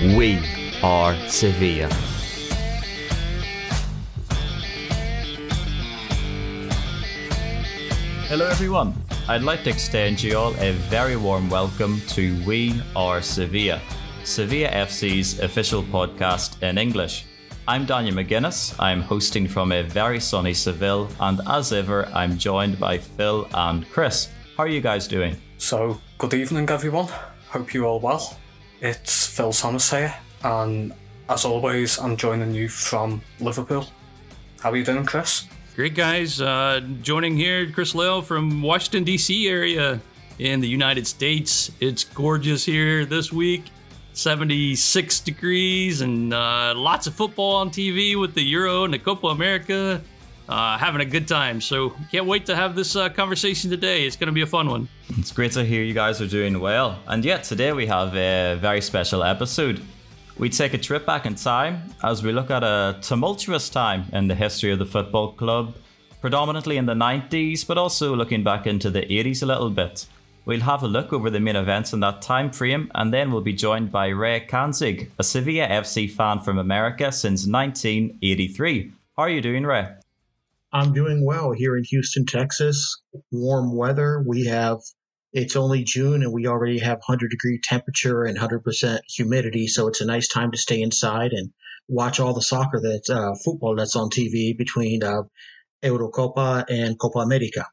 We are Sevilla. Hello, everyone. I'd like to extend you all a very warm welcome to We Are Sevilla, Sevilla FC's official podcast in English. I'm Daniel McGuinness. I'm hosting from a very sunny Seville, and as ever, I'm joined by Phil and Chris. How are you guys doing? So, good evening, everyone. Hope you're all well. It's Phil Thomas here, and as always, I'm joining you from Liverpool. How are you doing, Chris? Great guys, uh, joining here, Chris Lale from Washington D.C. area in the United States. It's gorgeous here this week. 76 degrees and uh, lots of football on TV with the Euro and the Copa America. Uh, having a good time. So can't wait to have this uh, conversation today. It's going to be a fun one. It's great to hear you guys are doing well. And yeah, today we have a very special episode. We take a trip back in time as we look at a tumultuous time in the history of the football club, predominantly in the 90s, but also looking back into the 80s a little bit. We'll have a look over the main events in that time frame, and then we'll be joined by Ray Kanzig, a Sevilla FC fan from America since 1983. How are you doing, Ray? I'm doing well here in Houston, Texas. Warm weather. We have it's only June and we already have 100 degree temperature and 100% humidity, so it's a nice time to stay inside and watch all the soccer that's uh, football that's on TV between uh, Eurocopa and Copa America.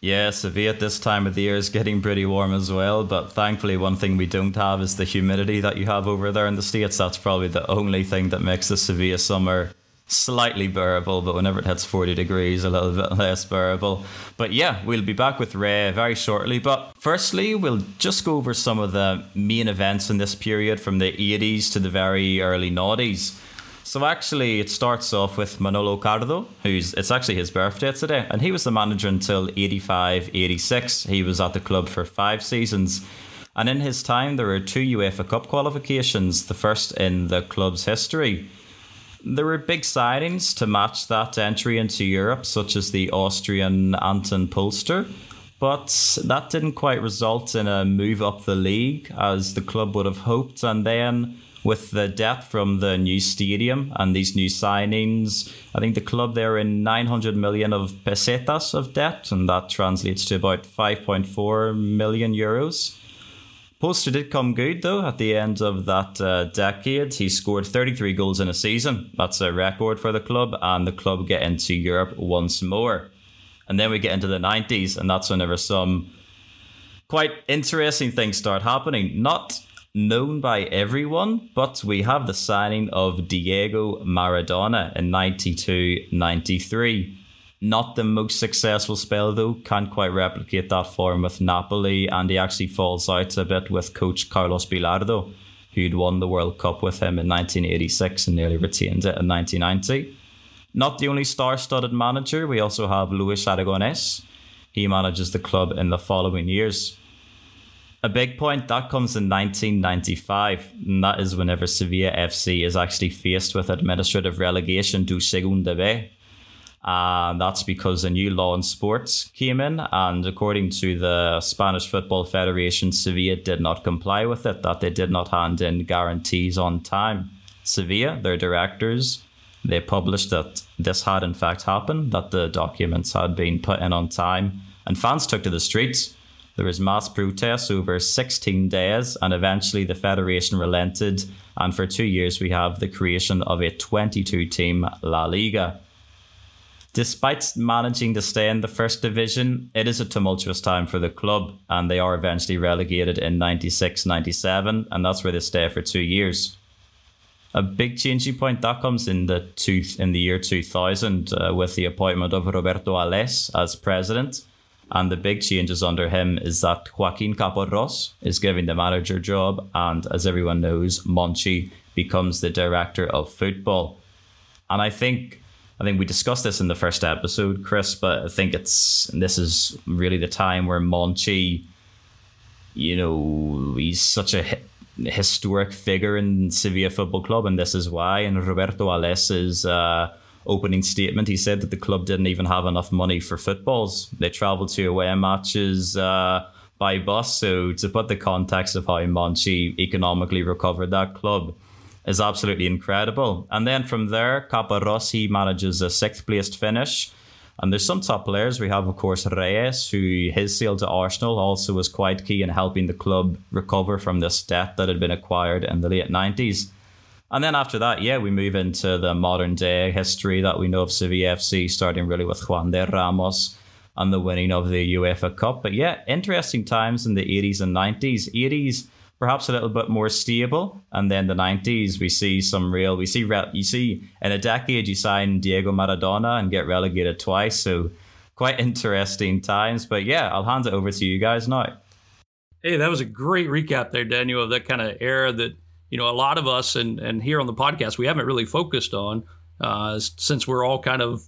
Yeah, Sevilla at this time of the year is getting pretty warm as well, but thankfully, one thing we don't have is the humidity that you have over there in the States. That's probably the only thing that makes the Sevilla summer slightly bearable, but whenever it hits 40 degrees, a little bit less bearable. But yeah, we'll be back with Ray very shortly. But firstly, we'll just go over some of the main events in this period from the 80s to the very early noughties. So actually, it starts off with Manolo Cardo, who's it's actually his birthday today, and he was the manager until 85 86. He was at the club for five seasons. And in his time, there were two UEFA Cup qualifications, the first in the club's history. There were big signings to match that entry into Europe, such as the Austrian Anton Polster, but that didn't quite result in a move up the league as the club would have hoped. And then with the debt from the new stadium and these new signings, I think the club there in 900 million of pesetas of debt, and that translates to about 5.4 million euros. Polster did come good though at the end of that uh, decade. He scored 33 goals in a season. That's a record for the club, and the club get into Europe once more. And then we get into the 90s, and that's whenever some quite interesting things start happening. Not known by everyone, but we have the signing of Diego Maradona in 92 93. Not the most successful spell though, can't quite replicate that form with Napoli, and he actually falls out a bit with coach Carlos Bilardo, who'd won the World Cup with him in 1986 and nearly retained it in 1990. Not the only star studded manager, we also have Luis Aragonés. He manages the club in the following years. A big point that comes in 1995, and that is whenever Sevilla FC is actually faced with administrative relegation to Segunda B and that's because a new law in sports came in, and according to the Spanish Football Federation, Sevilla did not comply with it, that they did not hand in guarantees on time. Sevilla, their directors, they published that this had in fact happened, that the documents had been put in on time, and fans took to the streets. There was mass protests over 16 days, and eventually the Federation relented, and for two years we have the creation of a 22 team La Liga. Despite managing to stay in the first division, it is a tumultuous time for the club, and they are eventually relegated in 96 97, and that's where they stay for two years. A big changing point that comes in the two, in the year 2000 uh, with the appointment of Roberto Ales as president. And the big changes under him is that Joaquin Caparrós is given the manager job, and as everyone knows, Monchi becomes the director of football. And I think I think we discussed this in the first episode, Chris, but I think it's this is really the time where Monchi, you know, he's such a historic figure in Sevilla Football Club, and this is why. And Roberto Ales's uh, opening statement, he said that the club didn't even have enough money for footballs. They travelled to away matches. Uh, by bus. So to put the context of how Monchi economically recovered that club is absolutely incredible. And then from there, Caparossi manages a sixth placed finish. And there's some top players. We have, of course, Reyes, who his sale to Arsenal also was quite key in helping the club recover from this debt that had been acquired in the late 90s. And then after that, yeah, we move into the modern day history that we know of Sevilla FC, starting really with Juande Ramos and the winning of the UEFA Cup. But yeah, interesting times in the 80s and 90s. 80s, perhaps a little bit more stable, and then the 90s, we see some real. We see you see in a decade you sign Diego Maradona and get relegated twice. So quite interesting times. But yeah, I'll hand it over to you guys now. Hey, that was a great recap there, Daniel, of that kind of era that you know, a lot of us and and here on the podcast we haven't really focused on uh, since we're all kind of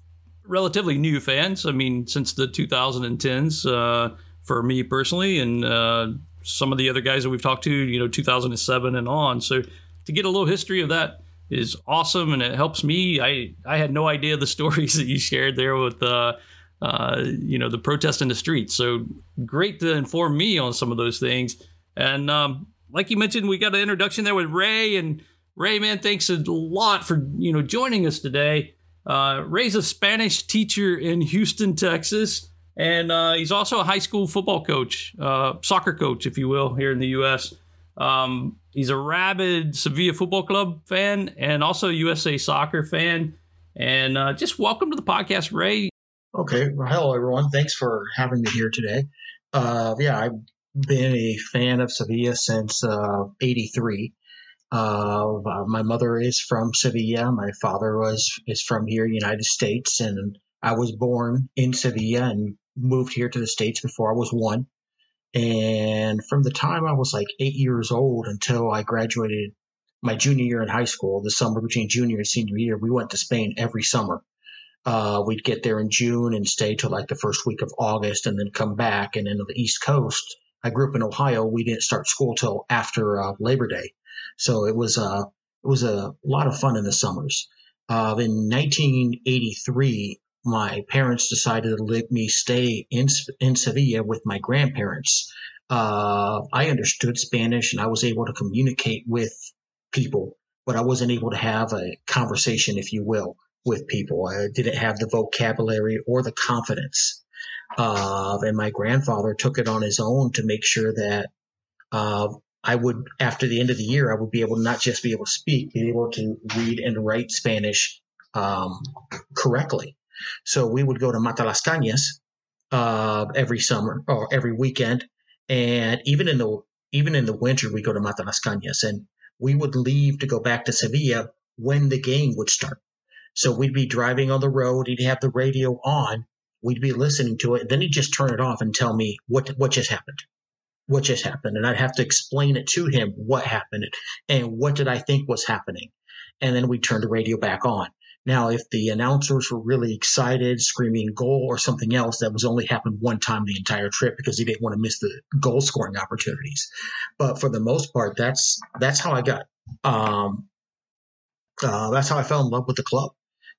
relatively new fans. I mean, since the 2010s uh, for me personally, and uh, some of the other guys that we've talked to, you know, 2007 and on. So to get a little history of that is awesome, and it helps me. I I had no idea the stories that you shared there with. Uh, uh, you know the protest in the streets. So great to inform me on some of those things. And um, like you mentioned, we got an introduction there with Ray, and Ray, man, thanks a lot for you know joining us today. Uh, Ray's a Spanish teacher in Houston, Texas, and uh, he's also a high school football coach, uh, soccer coach, if you will, here in the U.S. Um, he's a rabid Sevilla Football Club fan and also USA Soccer fan. And uh, just welcome to the podcast, Ray. Okay, well, hello everyone. Thanks for having me here today. Uh, yeah, I've been a fan of Sevilla since uh, 83. Uh, my mother is from Sevilla. My father was is from here, United States, and I was born in Sevilla and moved here to the States before I was one. And from the time I was like eight years old until I graduated my junior year in high school, the summer between junior and senior year, we went to Spain every summer. Uh, we'd get there in June and stay till like the first week of August and then come back. And then the East Coast, I grew up in Ohio. We didn't start school till after uh, Labor Day, so it was uh, it was a lot of fun in the summers. Uh, in 1983, my parents decided to let me stay in in Sevilla with my grandparents. Uh, I understood Spanish and I was able to communicate with people, but I wasn't able to have a conversation, if you will, with people. I didn't have the vocabulary or the confidence uh, and my grandfather took it on his own to make sure that uh, I would, after the end of the year, I would be able to not just be able to speak, be able to read and write Spanish um, correctly. So we would go to Matalascañas uh, every summer or every weekend, and even in the even in the winter we go to Matalascañas, and we would leave to go back to Sevilla when the game would start. So we'd be driving on the road, he'd have the radio on, we'd be listening to it. Then he'd just turn it off and tell me what what just happened, what just happened, and I'd have to explain it to him what happened and what did I think was happening, and then we'd turn the radio back on. Now, if the announcers were really excited, screaming goal or something else, that was only happened one time the entire trip because he didn't want to miss the goal scoring opportunities. But for the most part, that's that's how I got. Um, uh, that's how I fell in love with the club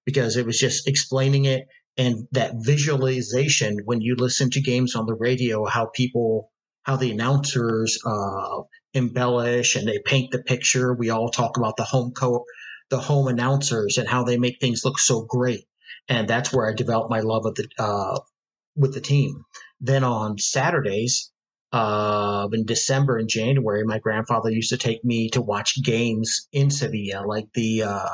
because it was just explaining it and that visualization when you listen to games on the radio how people how the announcers uh, embellish and they paint the picture we all talk about the home co the home announcers and how they make things look so great and that's where i developed my love of the uh, with the team then on saturdays uh, in december and january my grandfather used to take me to watch games in sevilla like the uh,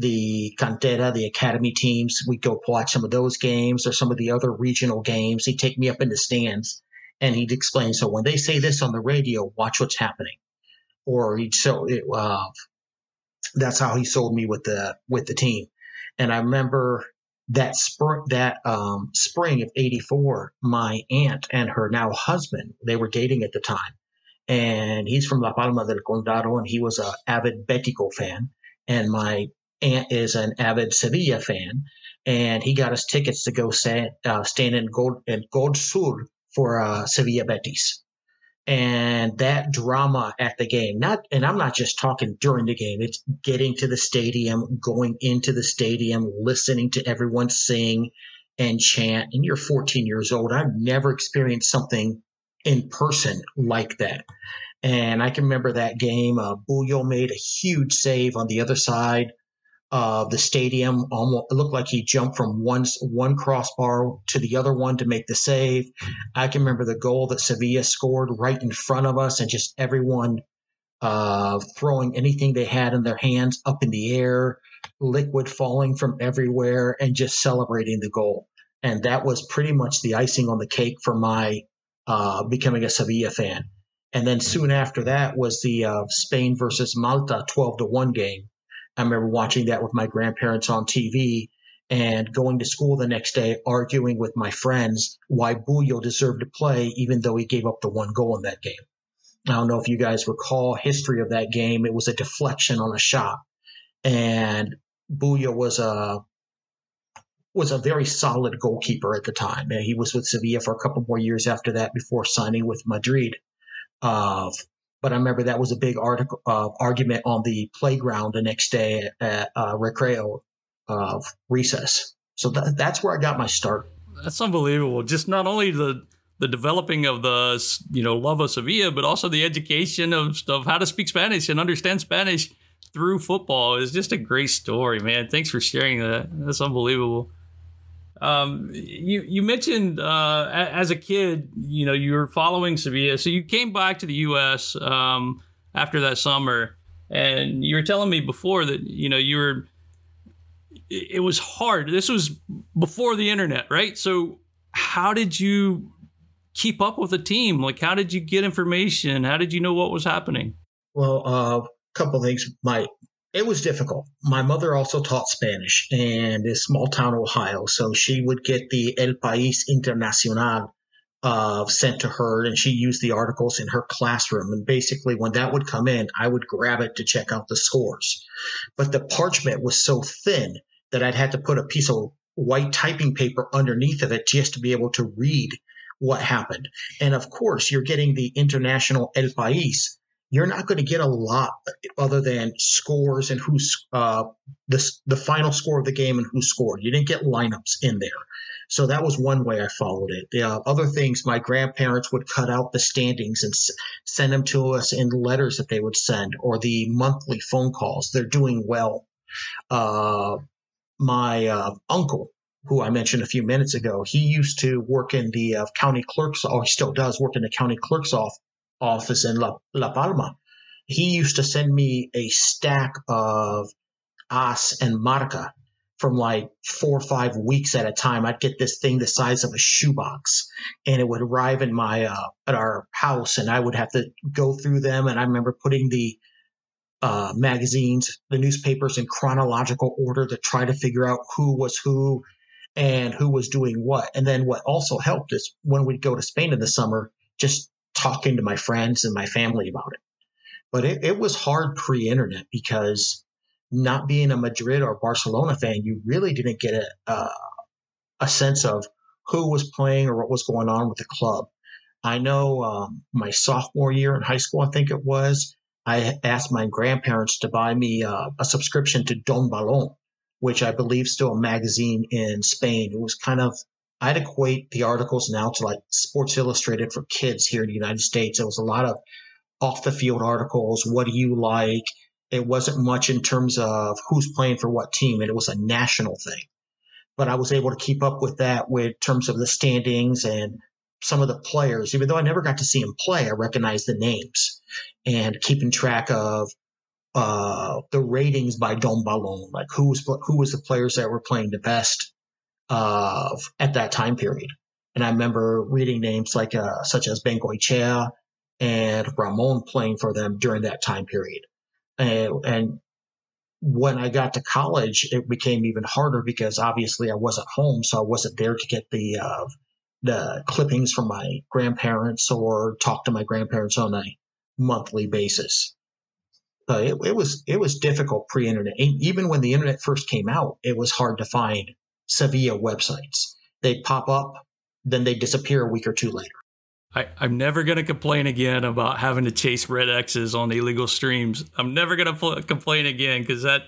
the Cantera, the academy teams. We'd go watch some of those games or some of the other regional games. He'd take me up in the stands and he'd explain. So when they say this on the radio, watch what's happening. Or he'd show it. Uh, that's how he sold me with the with the team. And I remember that spring that um, spring of '84, my aunt and her now husband they were dating at the time, and he's from La Palma del Condado, and he was a avid Betico fan. And my aunt is an avid Sevilla fan, and he got us tickets to go stand, uh, stand in Gol in Gol Sur for uh, Sevilla Betis. And that drama at the game, not and I'm not just talking during the game, it's getting to the stadium, going into the stadium, listening to everyone sing and chant. And you're 14 years old. I've never experienced something in person like that. And I can remember that game. Uh, Buyo made a huge save on the other side of the stadium. Almost it looked like he jumped from one one crossbar to the other one to make the save. I can remember the goal that Sevilla scored right in front of us, and just everyone uh, throwing anything they had in their hands up in the air, liquid falling from everywhere, and just celebrating the goal. And that was pretty much the icing on the cake for my uh, becoming a Sevilla fan. And then soon after that was the uh, Spain versus Malta 12 to 1 game. I remember watching that with my grandparents on TV and going to school the next day arguing with my friends why Buyo deserved to play even though he gave up the one goal in that game. I don't know if you guys recall history of that game. It was a deflection on a shot, and Buyo was a was a very solid goalkeeper at the time. And he was with Sevilla for a couple more years after that before signing with Madrid. Uh, but I remember that was a big article, uh, argument on the playground the next day at uh, Recreo of recess. So th- that's where I got my start. That's unbelievable. Just not only the the developing of the you know love of Sevilla, but also the education of, of how to speak Spanish and understand Spanish through football is just a great story, man. Thanks for sharing that. That's unbelievable. Um, you you mentioned uh, as a kid, you know, you were following Sevilla, so you came back to the U.S. Um, after that summer, and you were telling me before that you know you were. It was hard. This was before the internet, right? So, how did you keep up with the team? Like, how did you get information? How did you know what was happening? Well, a uh, couple things. My it was difficult. My mother also taught Spanish in a small town, Ohio, so she would get the El País Internacional uh, sent to her, and she used the articles in her classroom. And basically, when that would come in, I would grab it to check out the scores. But the parchment was so thin that I'd had to put a piece of white typing paper underneath of it just to be able to read what happened. And of course, you're getting the international El País. You're not going to get a lot other than scores and who's uh, the the final score of the game and who scored. You didn't get lineups in there, so that was one way I followed it. The uh, other things, my grandparents would cut out the standings and s- send them to us in letters that they would send or the monthly phone calls. They're doing well. Uh, my uh, uncle who I mentioned a few minutes ago, he used to work in the uh, county clerk's, or he still does work in the county clerk's off, office in La, La Palma. He used to send me a stack of AS and Marca from like four or five weeks at a time. I'd get this thing the size of a shoebox, and it would arrive in my uh, at our house, and I would have to go through them. And I remember putting the uh, magazines, the newspapers in chronological order to try to figure out who was who and who was doing what. And then what also helped is when we'd go to Spain in the summer, just talking to my friends and my family about it. But it, it was hard pre internet because not being a Madrid or Barcelona fan, you really didn't get a, a sense of who was playing or what was going on with the club. I know um, my sophomore year in high school, I think it was, I asked my grandparents to buy me uh, a subscription to Don Balon, which I believe still a magazine in Spain. It was kind of I'd equate the articles now to like Sports Illustrated for kids here in the United States. It was a lot of off the field articles. What do you like? It wasn't much in terms of who's playing for what team, and it was a national thing. But I was able to keep up with that with terms of the standings and some of the players. Even though I never got to see them play, I recognized the names and keeping track of uh, the ratings by Don Balon, like who was who was the players that were playing the best uh, at that time period. And I remember reading names like uh, such as Bengoechea and Ramon playing for them during that time period. And, and when I got to college, it became even harder because obviously I wasn't home, so I wasn't there to get the uh, the clippings from my grandparents or talk to my grandparents on a monthly basis. It, it was it was difficult pre-internet. Even when the internet first came out, it was hard to find Sevilla websites. They'd pop up, then they'd disappear a week or two later. I, am never going to complain again about having to chase red X's on illegal streams. I'm never going to pl- complain again because that,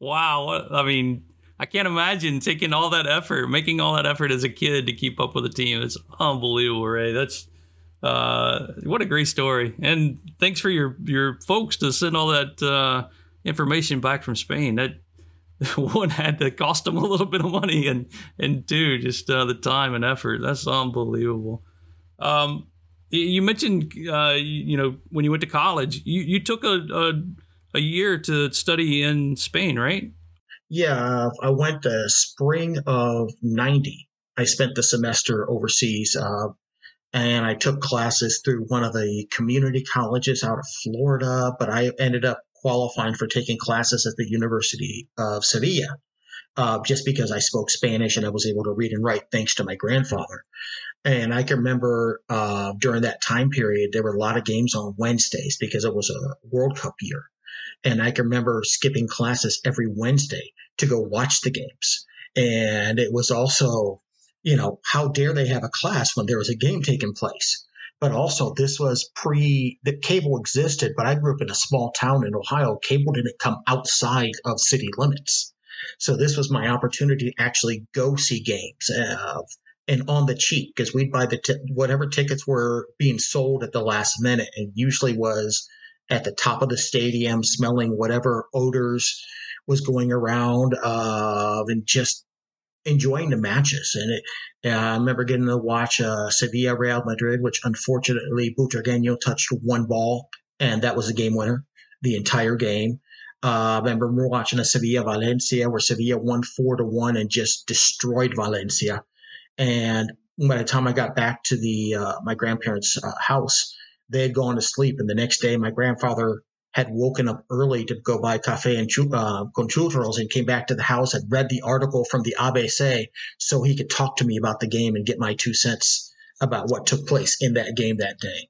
wow, I mean, I can't imagine taking all that effort, making all that effort as a kid to keep up with a team. It's unbelievable, Ray. That's Uh, what a great story! And thanks for your your folks to send all that uh, information back from Spain. That one had to cost them a little bit of money, and and two, just uh, the time and effort. That's unbelievable. Um, you mentioned, uh, you know, when you went to college, you, you took a, a, a year to study in Spain, right? Yeah, I went the spring of '90. I spent the semester overseas, uh, and I took classes through one of the community colleges out of Florida. But I ended up qualifying for taking classes at the University of Sevilla, uh, just because I spoke Spanish and I was able to read and write thanks to my grandfather. And I can remember uh, during that time period, there were a lot of games on Wednesdays because it was a World Cup year. And I can remember skipping classes every Wednesday to go watch the games. And it was also, you know, how dare they have a class when there was a game taking place? But also, this was pre the cable existed, but I grew up in a small town in Ohio. Cable didn't come outside of city limits. So this was my opportunity to actually go see games. Uh, and on the cheap because we'd buy the t- whatever tickets were being sold at the last minute and usually was at the top of the stadium smelling whatever odors was going around uh, and just enjoying the matches. And it, uh, I remember getting to watch uh, Sevilla Real Madrid which unfortunately Butragueño touched one ball and that was the game winner the entire game. Uh, I remember watching a Sevilla Valencia where Sevilla won four to one and just destroyed Valencia. And by the time I got back to the uh, my grandparents' uh, house, they had gone to sleep. And the next day, my grandfather had woken up early to go buy cafe and uh, con churros and came back to the house, had read the article from the ABC so he could talk to me about the game and get my two cents about what took place in that game that day.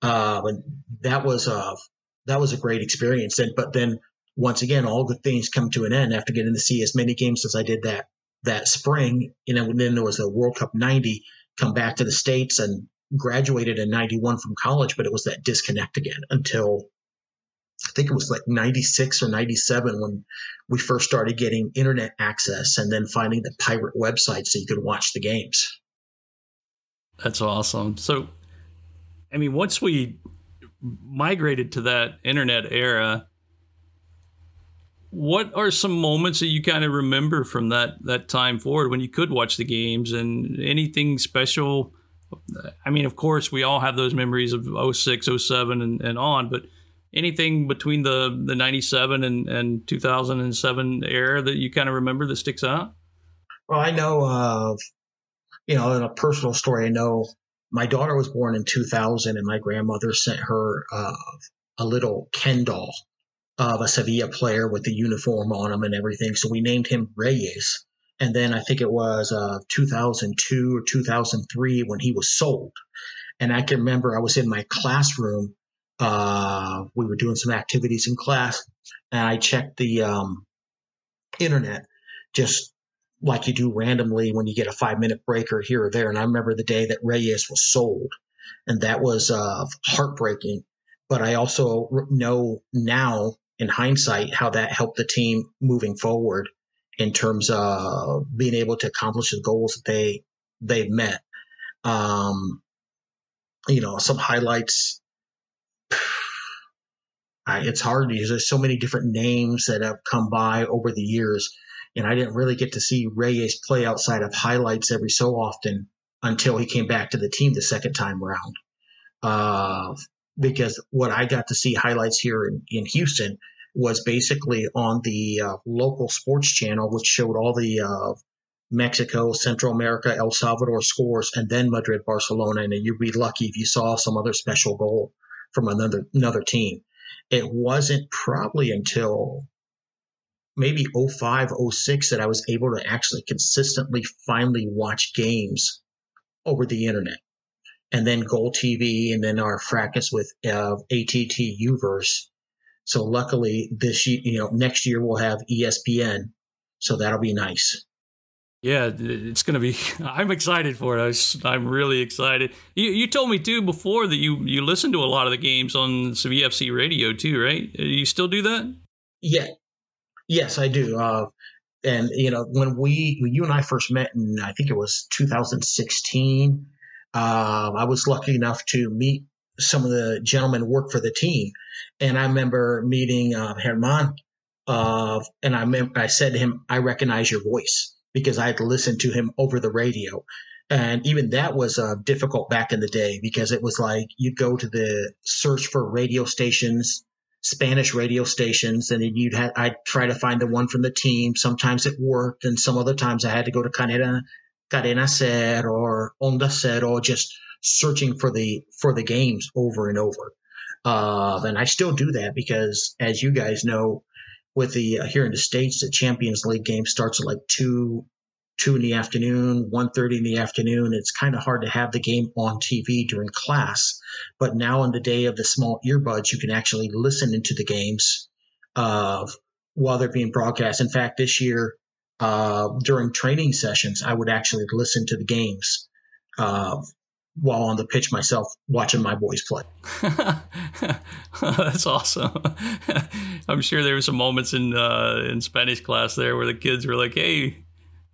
Uh, and that was a that was a great experience. And but then once again, all good things come to an end after getting to see as many games as I did that that spring, you know, then there was a World Cup 90, come back to the States and graduated in 91 from college, but it was that disconnect again until think it was like 96 or 97 when we first started getting internet access and then finding the pirate website so you could watch the games. That's awesome. So, I mean, once we migrated to that internet era, what are some moments that you kind of remember from that that time forward when you could watch the games and anything special i mean of course we all have those memories of 06 07 and, and on but anything between the the 97 and, and 2007 era that you kind of remember that sticks out well i know of you know in a personal story i know my daughter was born in 2000 and my grandmother sent her uh, a little ken doll of a Sevilla player with the uniform on him and everything. So we named him Reyes. And then I think it was uh, 2002 or 2003 when he was sold. And I can remember I was in my classroom. Uh, we were doing some activities in class, and I checked the um, internet just like you do randomly when you get a five minute break or here or there. And I remember the day that Reyes was sold, and that was uh, heartbreaking. But I also know now in hindsight how that helped the team moving forward in terms of being able to accomplish the goals that they they've met. Um, you know, some highlights. I, it's hard because there's so many different names that have come by over the years, and I didn't really get to see Reyes play outside of highlights every so often until he came back to the team the second time around. Uh, because what I got to see highlights here in, in Houston was basically on the uh, local sports channel, which showed all the uh, Mexico, Central America, El Salvador scores, and then Madrid, Barcelona. And you'd be lucky if you saw some other special goal from another another team. It wasn't probably until maybe 05, 06 that I was able to actually consistently finally watch games over the internet and then Goal TV, and then our fracas with uh, ATT Uverse. So luckily, this year, you know, next year we'll have ESPN, so that'll be nice. Yeah, it's going to be. I'm excited for it. I, am really excited. You, you told me too before that you you listen to a lot of the games on SFC radio too, right? You still do that? Yeah, yes, I do. Uh, and you know, when we when you and I first met in I think it was 2016 uh, I was lucky enough to meet some of the gentlemen who work for the team, and I remember meeting uh, Herman, uh, and I remember I said to him, "I recognize your voice." Because I had listened to him over the radio, and even that was uh, difficult back in the day because it was like you'd go to the search for radio stations, Spanish radio stations, and then you'd have, I'd try to find the one from the team. Sometimes it worked, and some other times I had to go to Cadena, Cadena Ser or Onda Cero or just searching for the for the games over and over. Uh, and I still do that because, as you guys know, with the uh, here in the states, the Champions League game starts at like two two in the afternoon, 1.30 in the afternoon. It's kind of hard to have the game on TV during class. But now in the day of the small earbuds, you can actually listen into the games uh, while they're being broadcast. In fact, this year, uh, during training sessions, I would actually listen to the games uh, while on the pitch myself, watching my boys play. That's awesome. I'm sure there were some moments in uh, in Spanish class there where the kids were like, "Hey,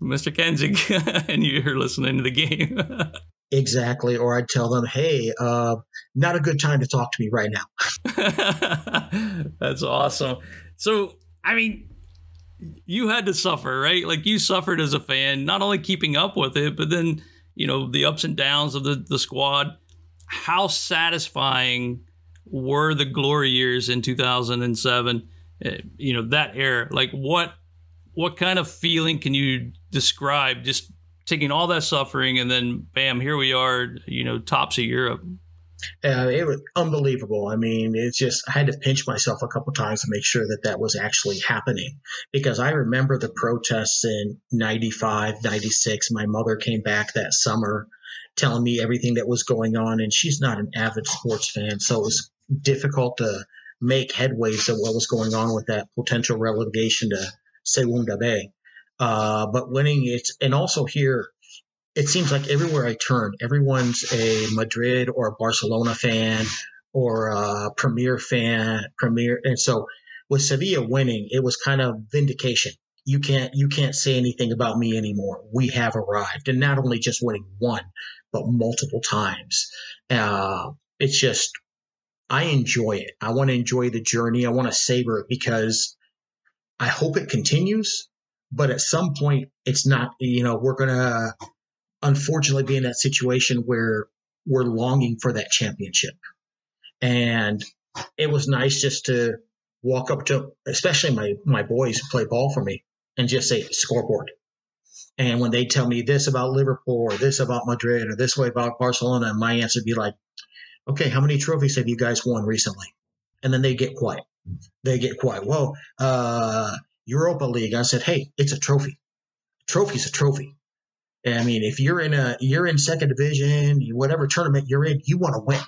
Mr. Kensing, and you're listening to the game. exactly. Or I'd tell them, hey, uh, not a good time to talk to me right now. That's awesome. So, I mean, you had to suffer, right? Like you suffered as a fan, not only keeping up with it, but then, you know, the ups and downs of the, the squad. How satisfying were the glory years in 2007? Uh, you know, that era. Like, what what kind of feeling can you describe just taking all that suffering and then bam here we are you know tops of europe uh, it was unbelievable. I mean, it's just, I had to pinch myself a couple times to make sure that that was actually happening because I remember the protests in 95, 96. My mother came back that summer telling me everything that was going on, and she's not an avid sports fan. So it was difficult to make headways of what was going on with that potential relegation to Segunda B. Uh, but winning it, and also here, it seems like everywhere I turn, everyone's a Madrid or a Barcelona fan or a Premier fan, Premier, and so with Sevilla winning, it was kind of vindication. You can't you can't say anything about me anymore. We have arrived, and not only just winning one, but multiple times. Uh, it's just I enjoy it. I want to enjoy the journey. I want to savor it because I hope it continues, but at some point, it's not, you know, we're to unfortunately be in that situation where we're longing for that championship. And it was nice just to walk up to, especially my, my boys play ball for me, and just say scoreboard. And when they tell me this about Liverpool or this about Madrid or this way about Barcelona, my answer would be like, okay, how many trophies have you guys won recently? And then they get quiet they get quiet. Well, uh, Europa League. I said, hey, it's a trophy. Trophy's a trophy. I mean, if you're in a you're in second division, whatever tournament you're in, you want to win,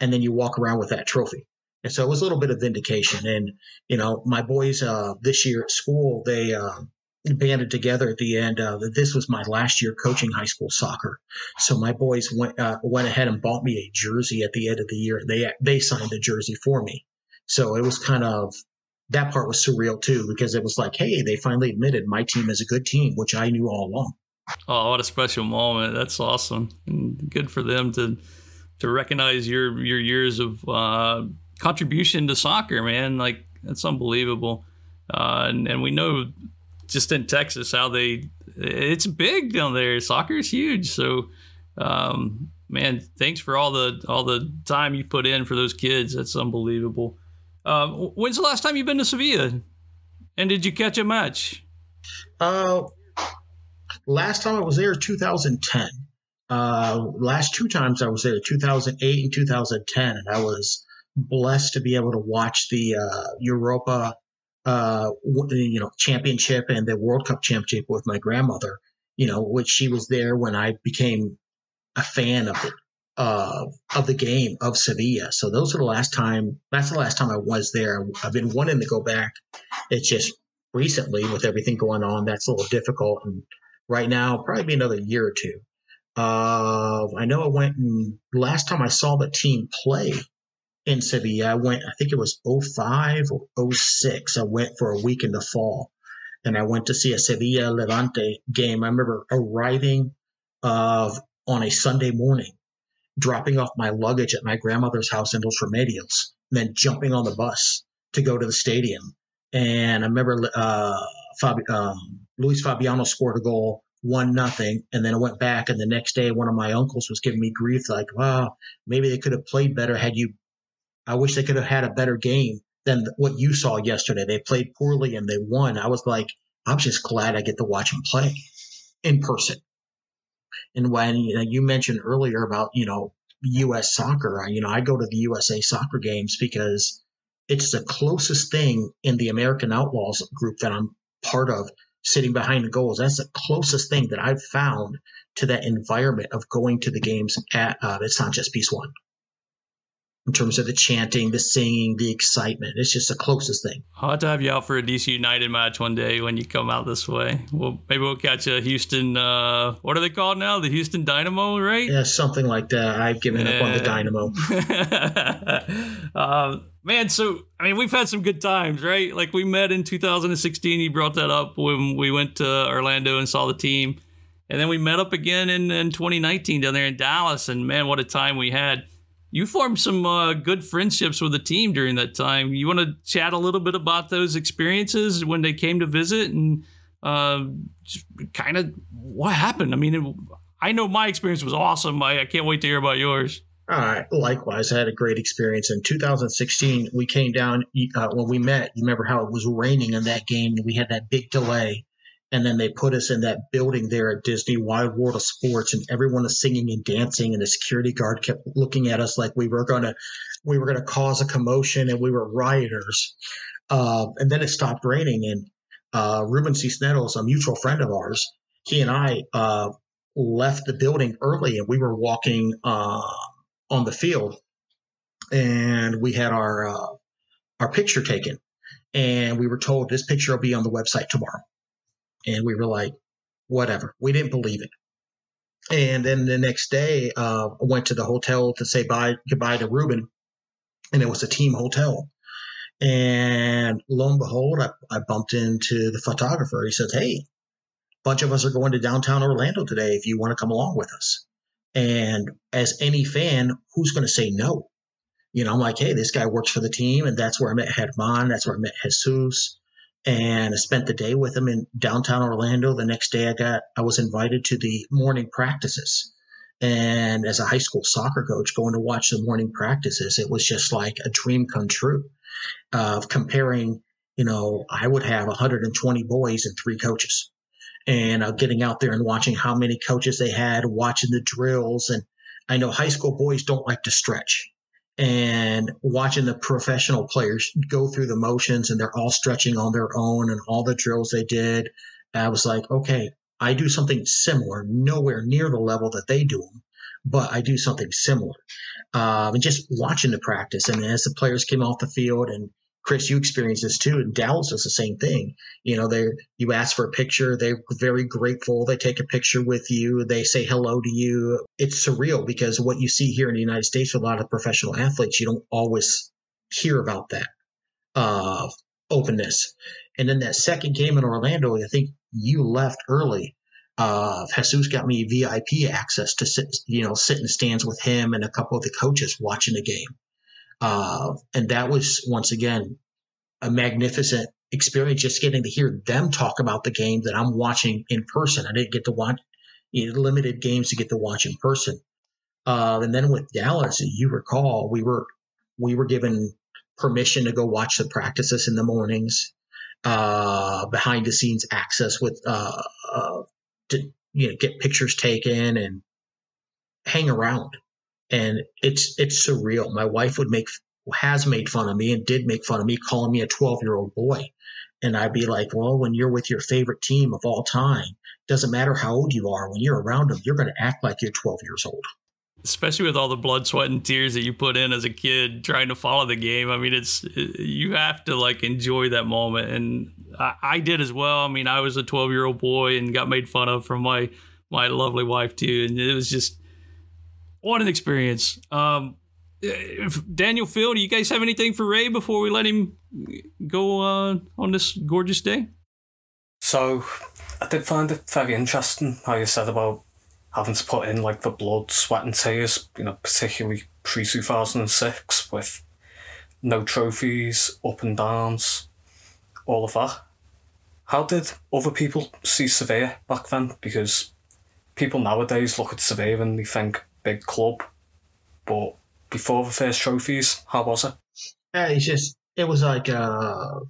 and then you walk around with that trophy. And so it was a little bit of vindication. And you know, my boys uh, this year at school, they uh, banded together at the end. Uh, this was my last year coaching high school soccer, so my boys went uh, went ahead and bought me a jersey at the end of the year. They they signed the jersey for me. So it was kind of that part was surreal too because it was like, hey, they finally admitted my team is a good team, which I knew all along. Oh, what a special moment! That's awesome. And good for them to to recognize your your years of uh, contribution to soccer, man. Like that's unbelievable. Uh, and, and we know just in Texas how they it's big down there. Soccer is huge. So, um, man, thanks for all the all the time you put in for those kids. That's unbelievable. Uh, when's the last time you've been to Sevilla? And did you catch a match? Uh, last time I was there, 2010. Uh, last two times I was there, 2008 and 2010, and I was blessed to be able to watch the uh, Europa, uh, you know, championship and the World Cup championship with my grandmother. You know, which she was there when I became a fan of it uh, of the game of Sevilla. So those are the last time. That's the last time I was there. I've been wanting to go back. It's just recently with everything going on, that's a little difficult. And right now, probably be another year or two. Uh, I know I went and last time I saw the team play in Sevilla, I went. I think it was 05 or 06. I went for a week in the fall, and I went to see a Sevilla Levante game. I remember arriving of on a Sunday morning dropping off my luggage at my grandmother's house in Los Remedios, and then jumping on the bus to go to the stadium. And I remember uh, Fabi- um, Luis Fabiano scored a goal, one nothing, and then I went back. And the next day, one of my uncles was giving me grief, like, "Wow, maybe they could have played better had you." I wish they could have had a better game than what you saw yesterday. They played poorly and they won. I was like, I'm just glad I get to watch them play in person. And when you, know, you mentioned earlier about you know U.S. soccer, you know I go to the USA soccer games because it's the closest thing in the American Outlaws group that I'm part of, sitting behind the goals. That's the closest thing that I've found to that environment of going to the games at uh, at Sanchez one in terms of the chanting, the singing, the excitement. It's just the closest thing. I'll have to have you out for a DC United match one day when you come out this way. Well, maybe we'll catch a Houston. Uh, what are they called now? The Houston Dynamo, right? Yeah, something like that. I've given up on the Dynamo. uh, man, so I mean, we've had some good times, right? Like we met in 2016. You brought that up when we went to Orlando and saw the team, and then we met up again in, in 2019 down there in Dallas. And man, what a time we had! you formed some uh, good friendships with the team during that time. You want to chat a little bit about those experiences when they came to visit and uh, kind of what happened? I mean, it, I know my experience was awesome. I, I can't wait to hear about yours. Right. Likewise, I had a great experience. In 2016, we came down uh, when we met. You remember how it was raining in that game? And we had that big delay and then they put us in that building there at Disney Wide World of Sports, and everyone was singing and dancing, and the security guard kept looking at us like we were gonna we were gonna cause a commotion and we were rioters. Uh, and then it stopped raining, and uh, Ruben Cisneros, a mutual friend of ours, he and I uh, left the building early, and we were walking uh, on the field, and we had our uh, our picture taken, and we were told this picture will be on the website tomorrow. And we were like, whatever. We didn't believe it. And then the next day, uh, I went to the hotel to say bye goodbye to Ruben, and it was a team hotel. And lo and behold, I, I bumped into the photographer. He says, "Hey, a bunch of us are going to downtown Orlando today. If you want to come along with us." And as any fan, who's going to say no? You know, I'm like, "Hey, this guy works for the team, and that's where I met Herman. That's where I met Jesus." and I spent the day with him in downtown Orlando. The next day, I got I was invited to the morning practices, and as a high school soccer coach, going to watch the morning practices, it was just like a dream come true. Of comparing, you know, I would have 120 boys and three coaches, and uh, getting out there and watching how many coaches they had, watching the drills, and I know high school boys don't like to stretch and watching the professional players go through the motions and they're all stretching on their own and all the drills they did. I was like, okay, I do something similar, nowhere near the level that they do but I do something similar. Um, and just watching the practice. And as the players came off the field and Chris, you experience this too. And Dallas does the same thing. You know, they you ask for a picture, they're very grateful. They take a picture with you, they say hello to you. It's surreal because what you see here in the United States with a lot of professional athletes, you don't always hear about that uh, openness. And then that second game in Orlando, I think you left early. Uh, Jesus got me VIP access to sit, you know, sit in the stands with him and a couple of the coaches watching the game. Uh, and that was once again a magnificent experience just getting to hear them talk about the game that I'm watching in person. I didn't get to watch you know, limited games to get to watch in person. Uh, and then with Dallas, you recall, we were we were given permission to go watch the practices in the mornings, uh, behind the scenes access with uh, uh, to you know get pictures taken and hang around and it's it's surreal. My wife would make has made fun of me and did make fun of me, calling me a 12 year old boy. And I'd be like, well, when you're with your favorite team of all time, doesn't matter how old you are, when you're around them, you're going to act like you're 12 years old. Especially with all the blood, sweat, and tears that you put in as a kid trying to follow the game. I mean, it's uh, you have to like enjoy that moment, and I, I did as well. I mean, I was a 12 year old boy and got made fun of from my my lovely wife too, and it was just what an experience. Um, Daniel Phil, do you guys have anything for Ray before we let him go uh, on this gorgeous day? So, I did find it very interesting how you said about having to put in like the blood, sweat, and tears, you know, particularly pre 2006 with no trophies, up and downs, all of that. How did other people see Sevilla back then? Because people nowadays look at Sevilla and they think big club, but before the first trophies, how was it? Yeah, it's just it was like uh,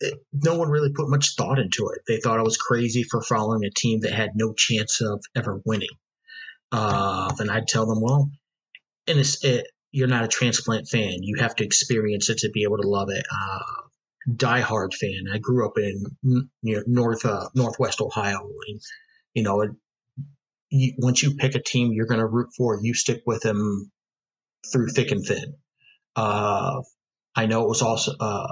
it, no one really put much thought into it. They thought I was crazy for following a team that had no chance of ever winning. Uh, and I'd tell them, well, and it's it, you're not a transplant fan. You have to experience it to be able to love it. Uh, diehard fan. I grew up in you know, north uh, northwest Ohio, and you know, you, once you pick a team you're going to root for, you stick with them through thick and thin. Uh, I know it was also uh,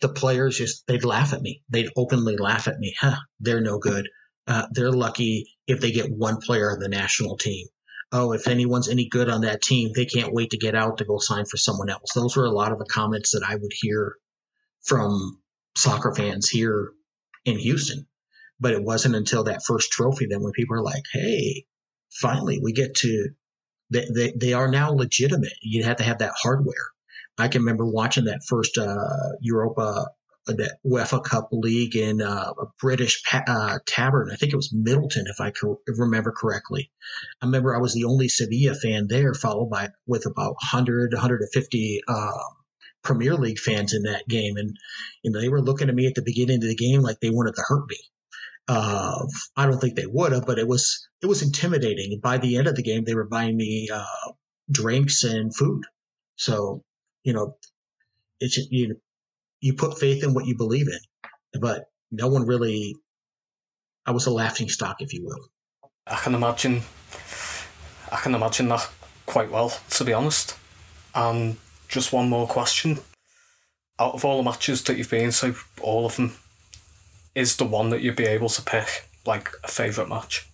the players just they'd laugh at me. They'd openly laugh at me. Huh, they're no good. Uh, they're lucky if they get one player on the national team. Oh, if anyone's any good on that team, they can't wait to get out to go sign for someone else. Those were a lot of the comments that I would hear from soccer fans here in Houston. But it wasn't until that first trophy then when people are like, hey, finally we get to, they, they, they are now legitimate. You have to have that hardware. I can remember watching that first uh, Europa, uh, that UEFA Cup League in uh, a British pa- uh, tavern. I think it was Middleton, if I co- remember correctly. I remember I was the only Sevilla fan there, followed by with about 100, 150 um, Premier League fans in that game, and you know they were looking at me at the beginning of the game like they wanted to hurt me. Uh, I don't think they would have, but it was it was intimidating. By the end of the game, they were buying me uh, drinks and food. So you know, it's you you put faith in what you believe in, but no one really. I was a laughing stock, if you will. I can imagine. I can imagine that quite well, to be honest. And just one more question. Out of all the matches that you've been to, all of them, is the one that you'd be able to pick like a favourite match?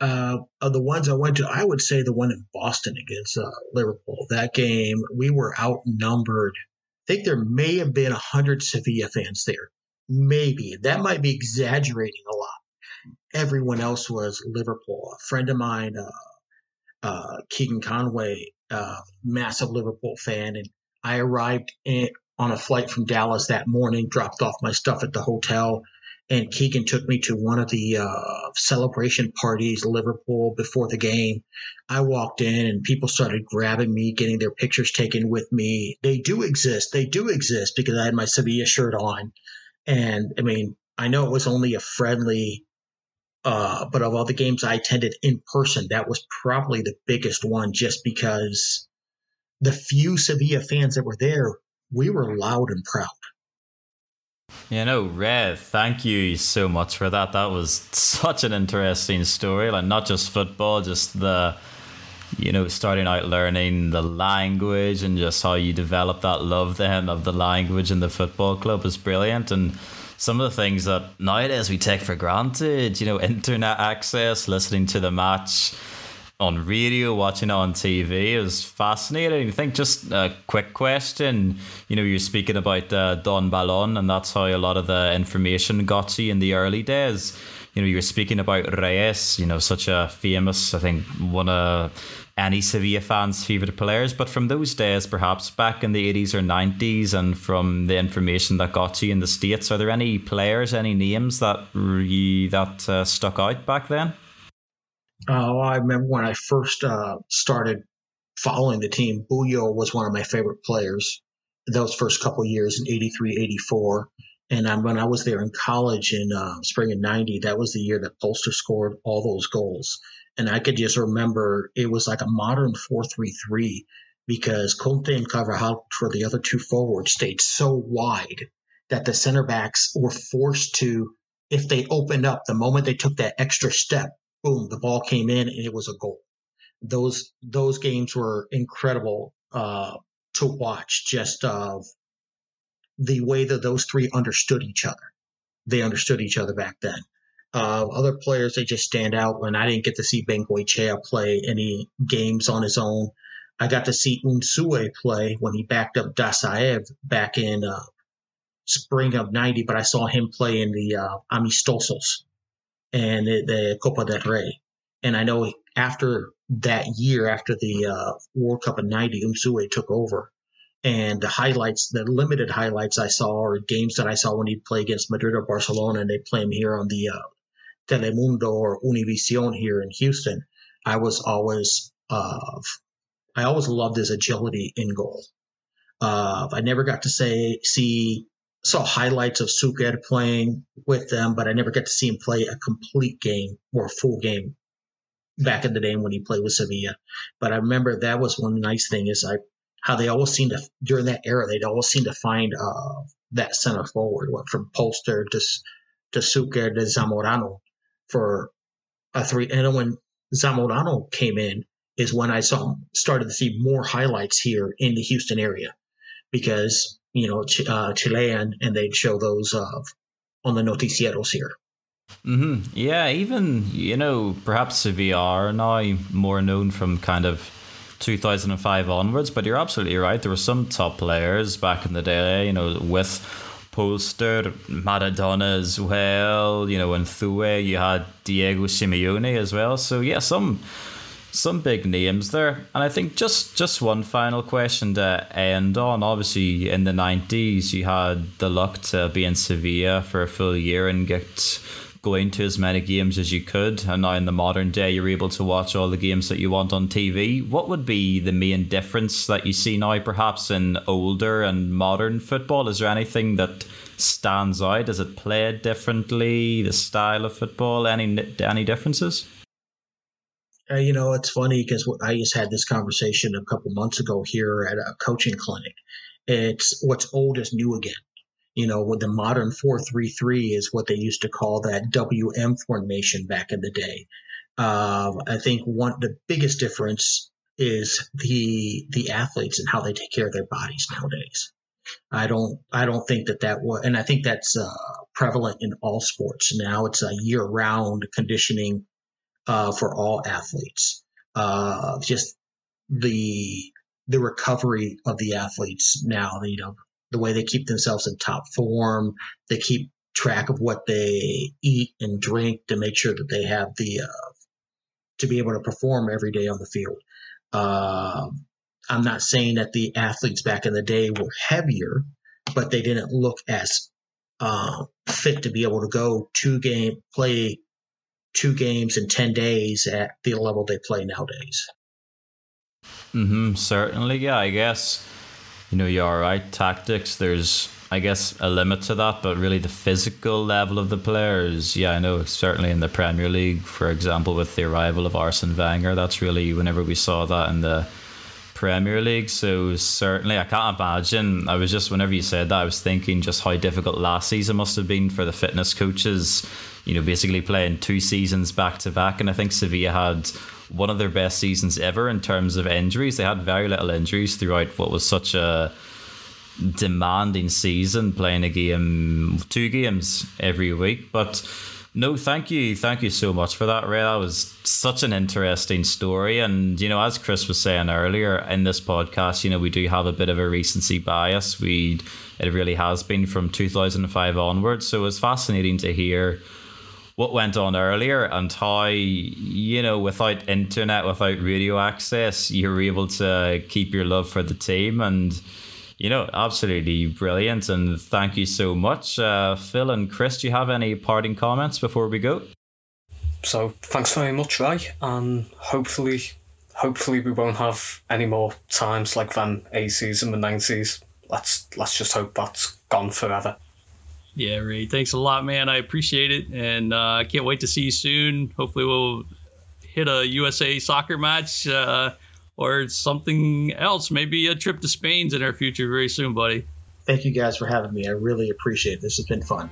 Uh, of the ones I went to, I would say the one in Boston against uh, Liverpool. That game, we were outnumbered. I think there may have been 100 Sevilla fans there. Maybe. That might be exaggerating a lot. Everyone else was Liverpool. A friend of mine, uh, uh Keegan Conway, massive Liverpool fan, and I arrived in, on a flight from Dallas that morning, dropped off my stuff at the hotel, and Keegan took me to one of the uh, celebration parties, Liverpool, before the game. I walked in and people started grabbing me, getting their pictures taken with me. They do exist. They do exist because I had my Sevilla shirt on. And I mean, I know it was only a friendly, uh, but of all the games I attended in person, that was probably the biggest one just because the few Sevilla fans that were there, we were loud and proud. You know, Red, thank you so much for that. That was such an interesting story. Like, not just football, just the, you know, starting out learning the language and just how you develop that love then of the language in the football club is brilliant. And some of the things that nowadays we take for granted, you know, internet access, listening to the match on radio, watching on TV is fascinating. I think just a quick question. You know, you're speaking about uh, Don Balón, and that's how a lot of the information got to you in the early days. You know, you're speaking about Reyes, you know, such a famous, I think, one of any Sevilla fans' favourite players. But from those days, perhaps back in the 80s or 90s, and from the information that got to you in the States, are there any players, any names that, re- that uh, stuck out back then? Uh, I remember when I first uh, started following the team, Buyo was one of my favorite players those first couple years in 83, 84. And um, when I was there in college in uh, spring of 90, that was the year that Polster scored all those goals. And I could just remember it was like a modern 4 3 3 because Conte and Carvajal, for the other two forwards, stayed so wide that the center backs were forced to, if they opened up the moment they took that extra step, boom, the ball came in and it was a goal. Those those games were incredible uh, to watch. Just of the way that those three understood each other. They understood each other back then. Uh, other players they just stand out. When I didn't get to see Bengoechea play any games on his own, I got to see Unzué play when he backed up Dasaev back in uh, spring of '90. But I saw him play in the uh, Amistosos and the, Copa del Rey. And I know after that year, after the uh, World Cup of '90, Unzué took over, and the highlights, the limited highlights I saw, or games that I saw when he'd play against Madrid or Barcelona, and they play him here on the uh, Telemundo or Univision here in Houston. I was always, uh, I always loved his agility in goal. Uh, I never got to say see saw highlights of Suker playing with them, but I never got to see him play a complete game or a full game back in the day when he played with Sevilla. But I remember that was one nice thing is I how they always seemed to during that era they'd always seem to find uh, that center forward went from Polster to to Suker to Zamorano for a three. And when Zamorano came in is when I saw started to see more highlights here in the Houston area because you know uh, Chilean and they'd show those uh, on the noticieros here. Mm-hmm. Yeah, even you know perhaps are now more known from kind of 2005 onwards. But you're absolutely right. There were some top players back in the day, you know, with Polster, Maradona as well, you know, and Thue, you had Diego Simeone as well. So yeah, some some big names there. And I think just just one final question to end on. Obviously, in the nineties, you had the luck to be in Sevilla for a full year and get going to as many games as you could, and now in the modern day, you're able to watch all the games that you want on TV. What would be the main difference that you see now, perhaps in older and modern football? Is there anything that stands out? Is it played differently? The style of football? Any any differences? Uh, you know, it's funny because I just had this conversation a couple months ago here at a coaching clinic. It's what's old is new again you know, with the modern 433 is what they used to call that WM formation back in the day. Uh, I think one the biggest difference is the the athletes and how they take care of their bodies nowadays. I don't I don't think that that was, and I think that's uh, prevalent in all sports now. It's a year round conditioning uh, for all athletes. Uh, just the the recovery of the athletes now. You know, the way they keep themselves in top form. They keep track of what they eat and drink to make sure that they have the uh, to be able to perform every day on the field. Uh, I'm not saying that the athletes back in the day were heavier, but they didn't look as uh, fit to be able to go two game play two games in 10 days at the level they play nowadays. Mm-hmm, certainly, yeah, I guess you know, you're right. Tactics, there's, I guess, a limit to that, but really the physical level of the players, yeah, I know, certainly in the Premier League, for example, with the arrival of Arsene Wenger, that's really whenever we saw that in the Premier League. So certainly, I can't imagine. I was just whenever you said that, I was thinking just how difficult last season must have been for the fitness coaches. You know, basically playing two seasons back to back, and I think Sevilla had one of their best seasons ever in terms of injuries. They had very little injuries throughout what was such a demanding season, playing a game, two games every week. But no, thank you. Thank you so much for that, Ray. That was such an interesting story. And, you know, as Chris was saying earlier in this podcast, you know, we do have a bit of a recency bias. We it really has been from 2005 onwards. So it's fascinating to hear what went on earlier and how you know without internet without radio access you were able to keep your love for the team. And you know absolutely brilliant. And thank you so much uh, phil and chris. Do you have any parting comments before we go? So thanks very much ray. And hopefully hopefully we won't have any more times like van 80s and the 90s let's let's just hope that's gone forever yeah, Ray. Thanks a lot, man. I appreciate it, and uh, I can't wait to see you soon. Hopefully, we'll hit a USA soccer match uh, or something else. Maybe a trip to Spain's in our future very soon, buddy. Thank you guys for having me. I really appreciate it. This has been fun.